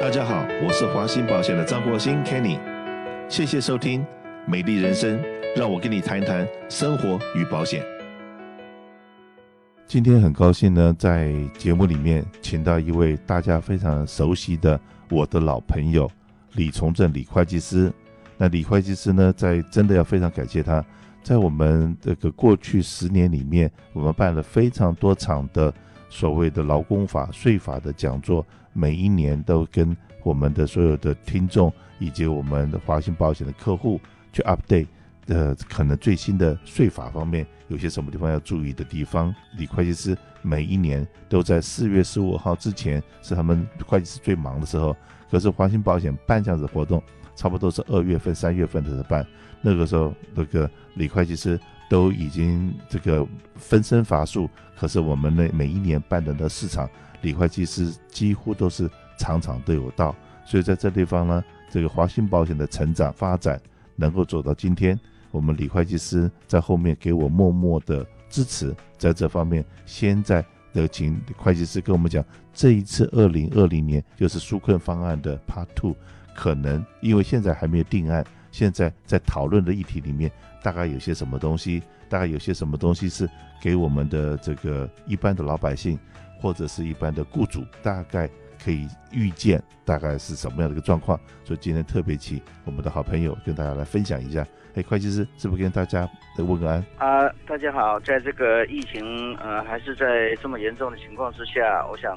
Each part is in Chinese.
大家好，我是华兴保险的张国兴 Kenny，谢谢收听《美丽人生》，让我跟你谈一谈生活与保险。今天很高兴呢，在节目里面请到一位大家非常熟悉的我的老朋友李从政李会计师。那李会计师呢，在真的要非常感谢他，在我们这个过去十年里面，我们办了非常多场的所谓的劳工法、税法的讲座。每一年都跟我们的所有的听众以及我们的华兴保险的客户去 update，呃，可能最新的税法方面有些什么地方要注意的地方。李会计师每一年都在四月十五号之前是他们会计师最忙的时候，可是华兴保险办这样子的活动，差不多是二月份、三月份的时候办，那个时候那个李会计师都已经这个分身乏术，可是我们那每一年办的那市场。李会计师几乎都是场场都有到，所以在这地方呢，这个华信保险的成长发展能够走到今天，我们李会计师在后面给我默默的支持，在这方面，现在的请会计师跟我们讲，这一次二零二零年就是纾困方案的 Part Two，可能因为现在还没有定案，现在在讨论的议题里面，大概有些什么东西，大概有些什么东西是给我们的这个一般的老百姓。或者是一般的雇主，大概可以预见大概是什么样的一个状况，所以今天特别请我们的好朋友跟大家来分享一下。哎，会计师是不是跟大家来问个安？啊，大家好，在这个疫情呃还是在这么严重的情况之下，我想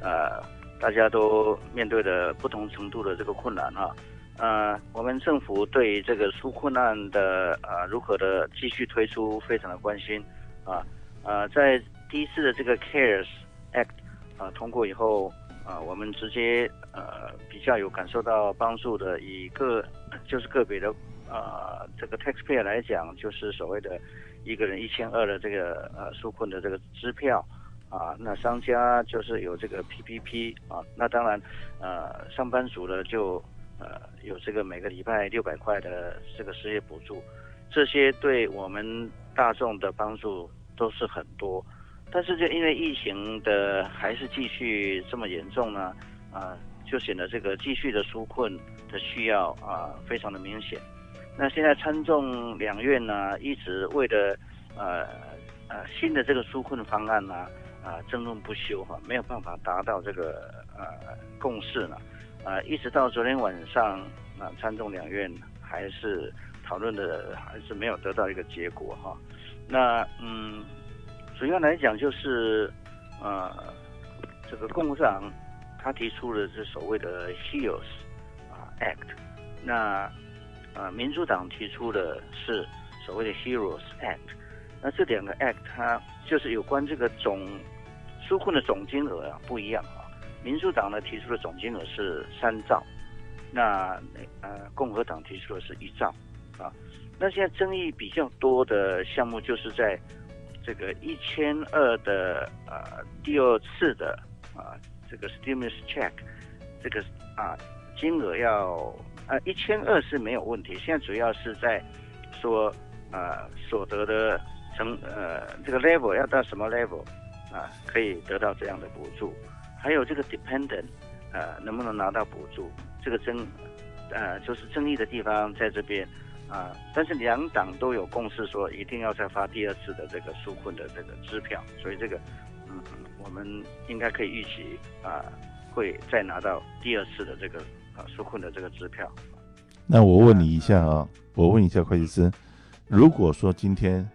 呃大家都面对着不同程度的这个困难哈。呃，我们政府对这个纾困案的呃如何的继续推出非常的关心啊呃在第一次的这个 CARES Act 啊通过以后啊，我们直接呃比较有感受到帮助的，以个就是个别的啊这个 taxpayer 来讲，就是所谓的一个人一千二的这个呃纾困的这个支票啊，那商家就是有这个 PPP 啊，那当然呃上班族呢就呃有这个每个礼拜六百块的这个失业补助，这些对我们大众的帮助都是很多。但是就因为疫情的还是继续这么严重呢，啊，就显得这个继续的纾困的需要啊非常的明显。那现在参众两院呢一直为了呃呃新的这个纾困方案呢啊争论不休哈，没有办法达到这个呃共识呢，啊一直到昨天晚上啊参众两院还是讨论的还是没有得到一个结果哈。那嗯。主要来讲就是，呃，这个共和党他提出的是所谓的 HEROES 啊 Act，那呃民主党提出的是所谓的 HEROES Act，那这两个 Act 它就是有关这个总纾困的总金额啊不一样啊，民主党呢提出的总金额是三兆，那呃共和党提出的是一兆啊，那现在争议比较多的项目就是在。这个一千二的呃第二次的啊、这个 stimulus check，这个啊金额要啊一千二是没有问题，现在主要是在说啊、所得的成呃这个 level 要到什么 level 啊可以得到这样的补助，还有这个 dependent 啊能不能拿到补助，这个争呃就是争议的地方在这边。啊！但是两党都有共识，说一定要再发第二次的这个纾困的这个支票，所以这个，嗯，我们应该可以预期啊，会再拿到第二次的这个啊纾困的这个支票。那我问你一下啊，我问一下会计师，如果说今天，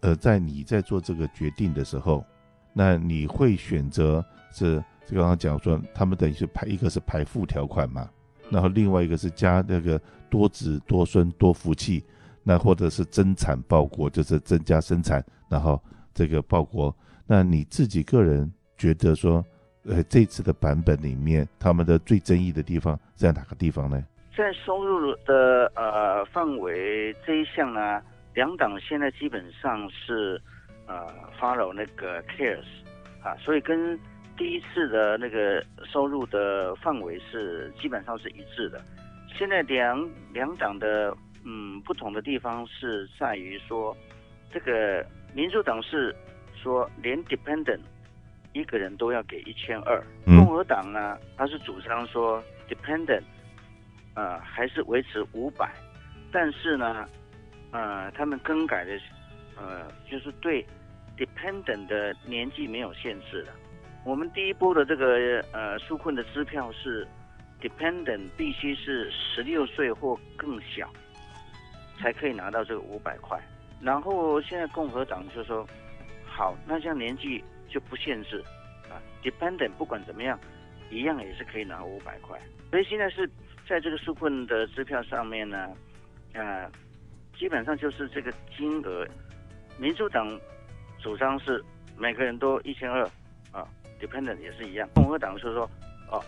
呃，在你在做这个决定的时候，那你会选择是就刚刚讲说，他们等于是排一个是排付条款嘛？然后另外一个是加那个多子多孙多福气，那或者是增产报国，就是增加生产，然后这个报国。那你自己个人觉得说，呃，这次的版本里面，他们的最争议的地方在哪个地方呢？在收入的呃范围这一项呢，两党现在基本上是呃 follow 那个 CARES 啊，所以跟。第一次的那个收入的范围是基本上是一致的，现在两两党的嗯不同的地方是在于说，这个民主党是说连 dependent 一个人都要给一千二。嗯共和党呢，他是主张说 dependent，呃，还是维持五百，但是呢，呃，他们更改的，呃，就是对 dependent 的年纪没有限制了。我们第一波的这个呃纾困的支票是 dependent 必须是十六岁或更小，才可以拿到这个五百块。然后现在共和党就说，好，那像年纪就不限制啊，dependent 不管怎么样，一样也是可以拿五百块。所以现在是在这个纾困的支票上面呢，呃，基本上就是这个金额，民主党主张是每个人都一千二，dependent 也是一样。共和党是说，哦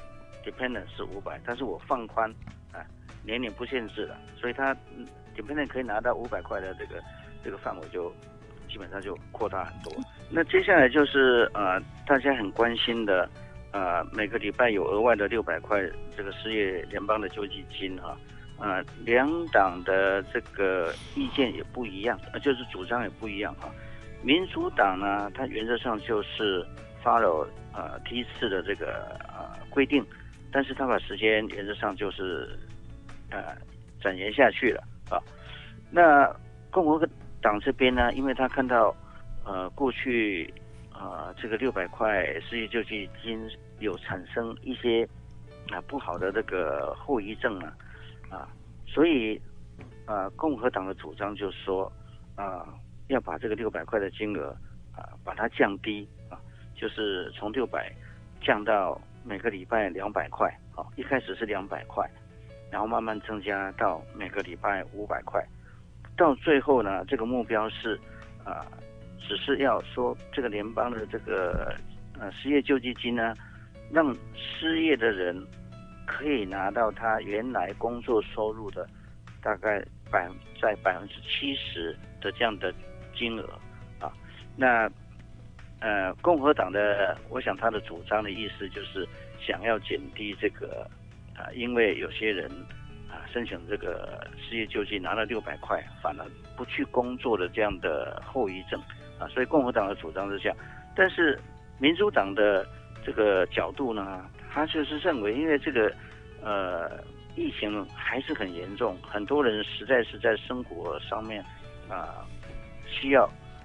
，dependent 是五百，但是我放宽啊，年龄不限制了，所以他 dependent 可以拿到五百块的这个这个范围就基本上就扩大很多。那接下来就是呃大家很关心的。呃，每个礼拜有额外的六百块这个失业联邦的救济金哈、啊，两党的这个意见也不一样，呃，就是主张也不一样哈、啊。民主党呢，它原则上就是发了呃第一次的这个呃规定，但是他把时间原则上就是呃展延下去了啊。那共和党这边呢，因为他看到呃过去。啊、呃，这个六百块失业救济金有产生一些啊、不好的这个后遗症啊，啊，所以啊、共和党的主张就是说啊、要把这个六百块的金额啊把它降低，就是从六百降到每个礼拜两百块啊，一开始是两百块，然后慢慢增加到每个礼拜五百块，到最后呢，这个目标是啊。只是要说这个联邦的这个呃失业救济金呢，让失业的人可以拿到他原来工作收入的大概百在百分之七十的这样的金额啊。那呃共和党的，我想他的主张的意思就是想要减低这个啊，因为有些人啊申请这个失业救济拿了六百块，反而不去工作的这样的后遗症。啊，所以共和党的主张是这样，但是民主党的这个角度呢，他就是认为，因为这个呃疫情还是很严重，很多人实在是在生活上面啊、需要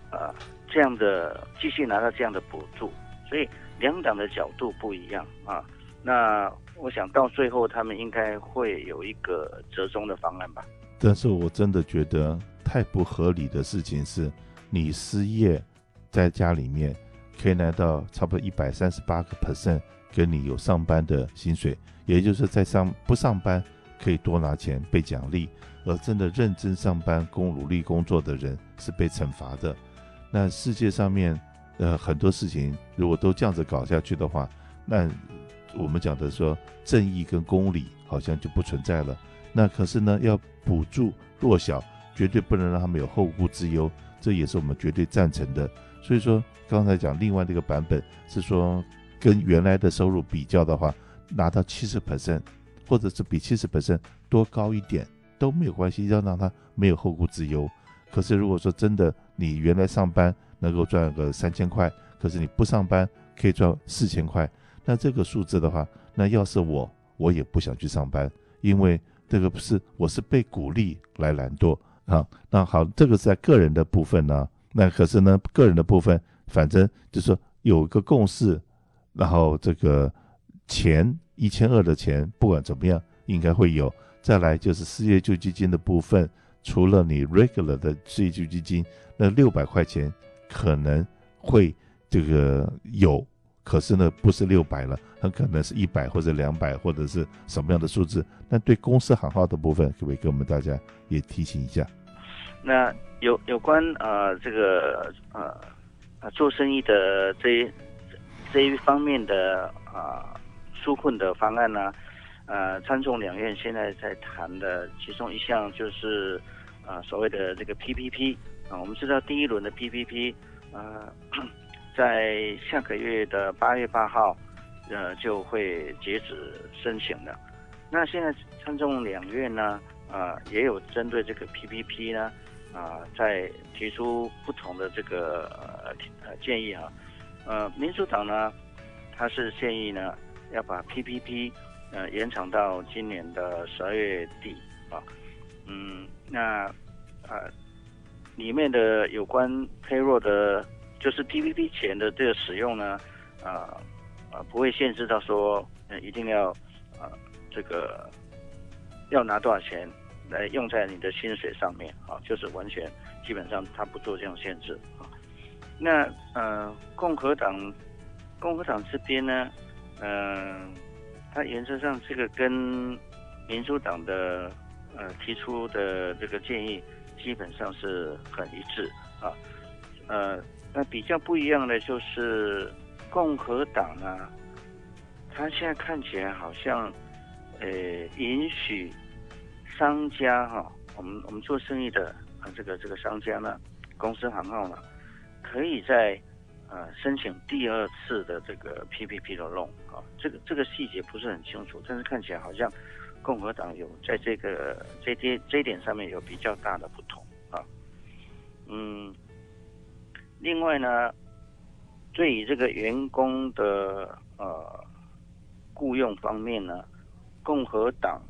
啊、这样的继续拿到这样的补助，所以两党的角度不一样啊。那我想到最后他们应该会有一个折中的方案吧。但是我真的觉得太不合理的事情是。你失业，在家里面可以拿到差不多一百三十八个 percent，跟你有上班的薪水，也就是在上不上班可以多拿钱被奖励，而真的认真上班、工努力工作的人是被惩罚的。那世界上面呃很多事情如果都这样子搞下去的话，那我们讲的说正义跟公理好像就不存在了。那可是呢，要补助弱小，绝对不能让他们有后顾之忧。这也是我们绝对赞成的。所以说，刚才讲另外这个版本是说，跟原来的收入比较的话，拿到七十 percent，或者是比七十 percent 多高一点都没有关系，要让他没有后顾之忧。可是如果说真的你原来上班能够赚个三千块，可是你不上班可以赚四千块，那这个数字的话，那要是我，我也不想去上班，因为这个不是我是被鼓励来懒惰。啊，那好，这个是在个人的部分呢。那可是呢，个人的部分，反正就是说有一个共识，然后这个钱一千二的钱，不管怎么样，应该会有。再来就是失业救济金的部分，除了你 regular 的失业救济金，那六百块钱可能会这个有，可是呢，不是六百了，很可能是一百或者两百或者是什么样的数字。那对公司行号的部分，可不可以跟我们大家也提醒一下？那有有关呃这个呃啊做生意的这这一方面的啊纾困的方案呢，呃参众两院现在在谈的其中一项就是、呃、所谓的这个 PPP 啊，我们知道第一轮的 PPP 呃在下个月的八月八号呃就会截止申请的，那现在参众两院呢啊、呃、也有针对这个 PPP 呢。啊，在提出不同的这个呃建议哈，呃，民主党呢，他是建议呢要把 PPP 呃延长到今年的十二月底啊。嗯，那呃里面的有关 payroll 的，就是 PPP 钱的这个使用呢，啊、啊不会限制到说呃一定要啊、这个要拿多少钱来用在你的薪水上面啊，就是完全基本上他不做这种限制啊。那呃，共和党，共和党这边呢，嗯、它原则上这个跟民主党的呃提出的这个建议基本上是很一致啊。呃，那比较不一样的就是共和党呢，它现在看起来好像呃允许商家哈、我们我们做生意的啊这个这个商家呢，公司行号呢。可以在呃申请第二次的这个 PPP 的 loan 啊，这个这个细节不是很清楚，但是看起来好像共和党有在这个这些这一点上面有比较大的不同啊。嗯，另外呢，对于这个员工的呃雇佣方面呢，共和党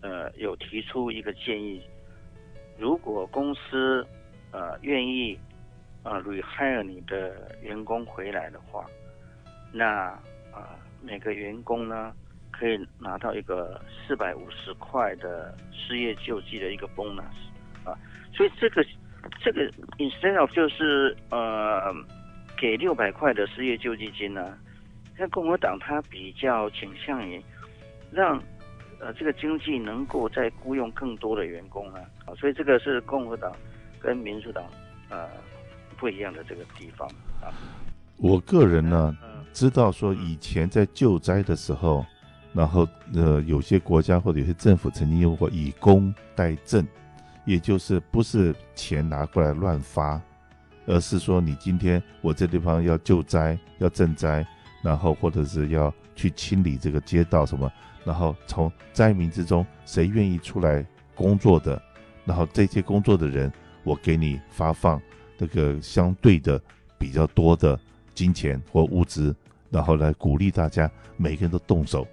呃有提出一个建议，如果公司呃愿意。啊，rehire 你的员工回来的话，那啊每个员工呢可以拿到一个四百五十块的失业救济的一个 bonus 啊，所以这个这个 instead of 就是呃给六百块的失业救济金呢，像共和党他比较倾向于让呃这个经济能够再雇佣更多的员工呢啊，所以这个是共和党跟民主党呃。不一样的这个地方啊，我个人呢知道说以前在救灾的时候，然后呃有些国家或者有些政府曾经用过以工代赈，也就是不是钱拿过来乱发，而是说你今天我这地方要救灾要赈灾，然后或者是要去清理这个街道什么，然后从灾民之中谁愿意出来工作的，然后这些工作的人我给你发放。这个相对的比较多的金钱或物资，然后来鼓励大家每个人都动手，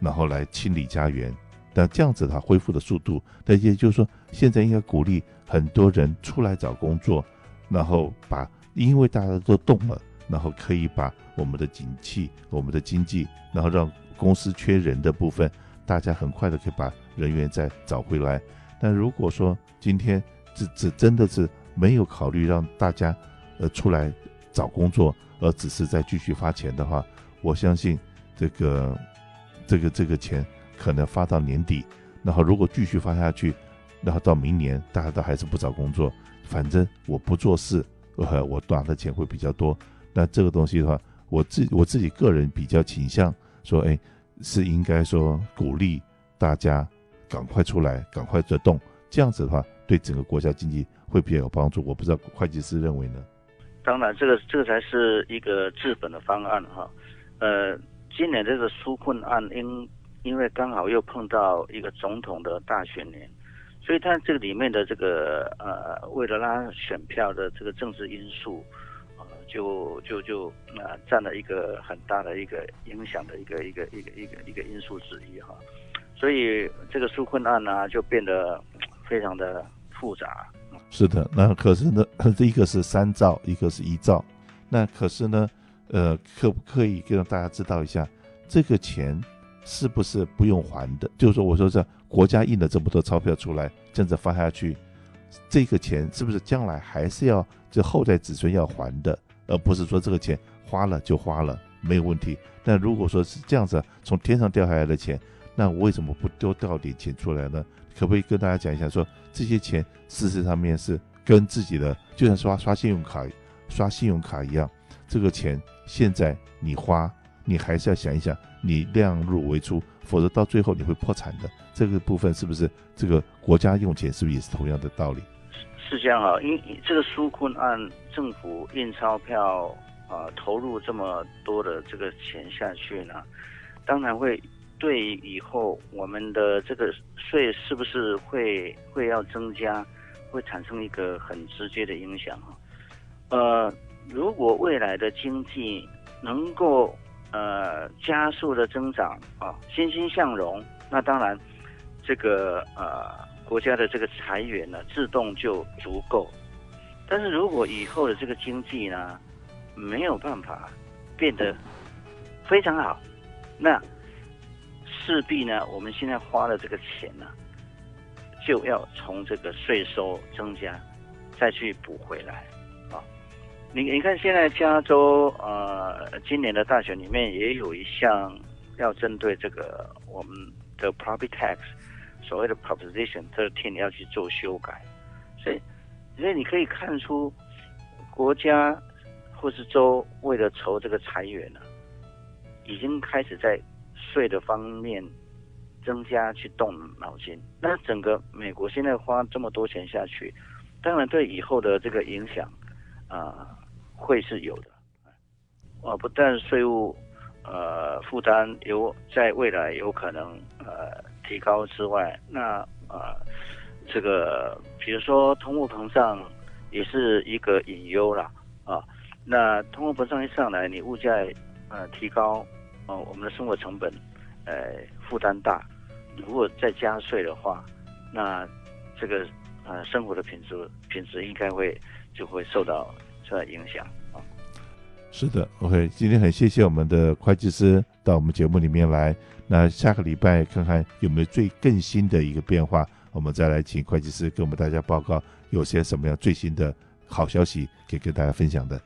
然后来清理家园。但这样子它恢复的速度，但也就是说，现在应该鼓励很多人出来找工作，然后把因为大家都动了，然后可以把我们的景气、我们的经济，然后让公司缺人的部分，大家很快的可以把人员再找回来。但如果说今天这这真的是。没有考虑让大家，呃，出来找工作，而只是在继续发钱的话，我相信这个，这个这个钱可能发到年底，然后如果继续发下去，然后到明年大家都还是不找工作，反正我不做事，呃，我拿的钱会比较多。那这个东西的话，我自我自己个人比较倾向说，哎，是应该说鼓励大家赶快出来，赶快做动，这样子的话，对整个国家经济。会比较有帮助，我不知道会计师认为呢？当然，这个这个才是一个治本的方案哈。呃，今年这个纾困案因因为刚好又碰到一个总统的大选年，所以它这个里面的这个呃，为了拉选票的这个政治因素，呃，就就就呃占了一个很大的一个影响的一个一个一个一个一个因素之一哈。所以这个纾困案呢，就变得非常的复杂。是的，那可是呢，一个是三兆，一个是一兆，那可是呢，呃，可不可以让大家知道一下，这个钱是不是不用还的？就是说，我说这国家印了这么多钞票出来，这样子发下去，这个钱是不是将来还是要这后代子孙要还的，而不是说这个钱花了就花了没有问题？但如果说是这样子，从天上掉下来的钱，那为什么不多掉点钱出来呢？可不可以跟大家讲一下说，这些钱事实上面是跟自己的，就像刷刷信用卡、刷信用卡一样，这个钱现在你花，你还是要想一想，你量入为出，否则到最后你会破产的。这个部分是不是这个国家用钱是不是也是同样的道理？是这样啊，因这个纾困案，政府印钞票啊，投入这么多的这个钱下去呢，当然会。对以后我们的这个税是不是会会要增加，会产生一个很直接的影响哈。呃，如果未来的经济能够呃加速的增长啊，欣欣向荣，那当然这个呃国家的这个财源呢自动就足够。但是如果以后的这个经济呢没有办法变得非常好，那势必呢我们现在花的这个钱呢就要从这个税收增加再去补回来啊。你你看，现在加州呃，今年的大选里面也有一项要针对这个我们的 property tax，所谓的 proposition thirteen 要去做修改，所以所以你可以看出国家或是州为了筹这个财源呢，已经开始在税的方面增加去动脑筋。那整个美国现在花这么多钱下去，当然对以后的这个影响啊。会是有的，啊，不但税务呃负担有在未来有可能呃提高之外，那呃这个比如说通货膨胀也是一个隐忧啦啊，那通货膨胀一上来，你物价呃提高，呃，我们的生活成本呃负担大，如果再加税的话，那这个呃生活的品质品质应该会就会受到。受到影响啊，是的，OK，今天很谢谢我们的会计师到我们节目里面来。那下个礼拜看看有没有最更新的一个变化，我们再来请会计师给我们大家报告有些什么样最新的好消息可以跟大家分享的。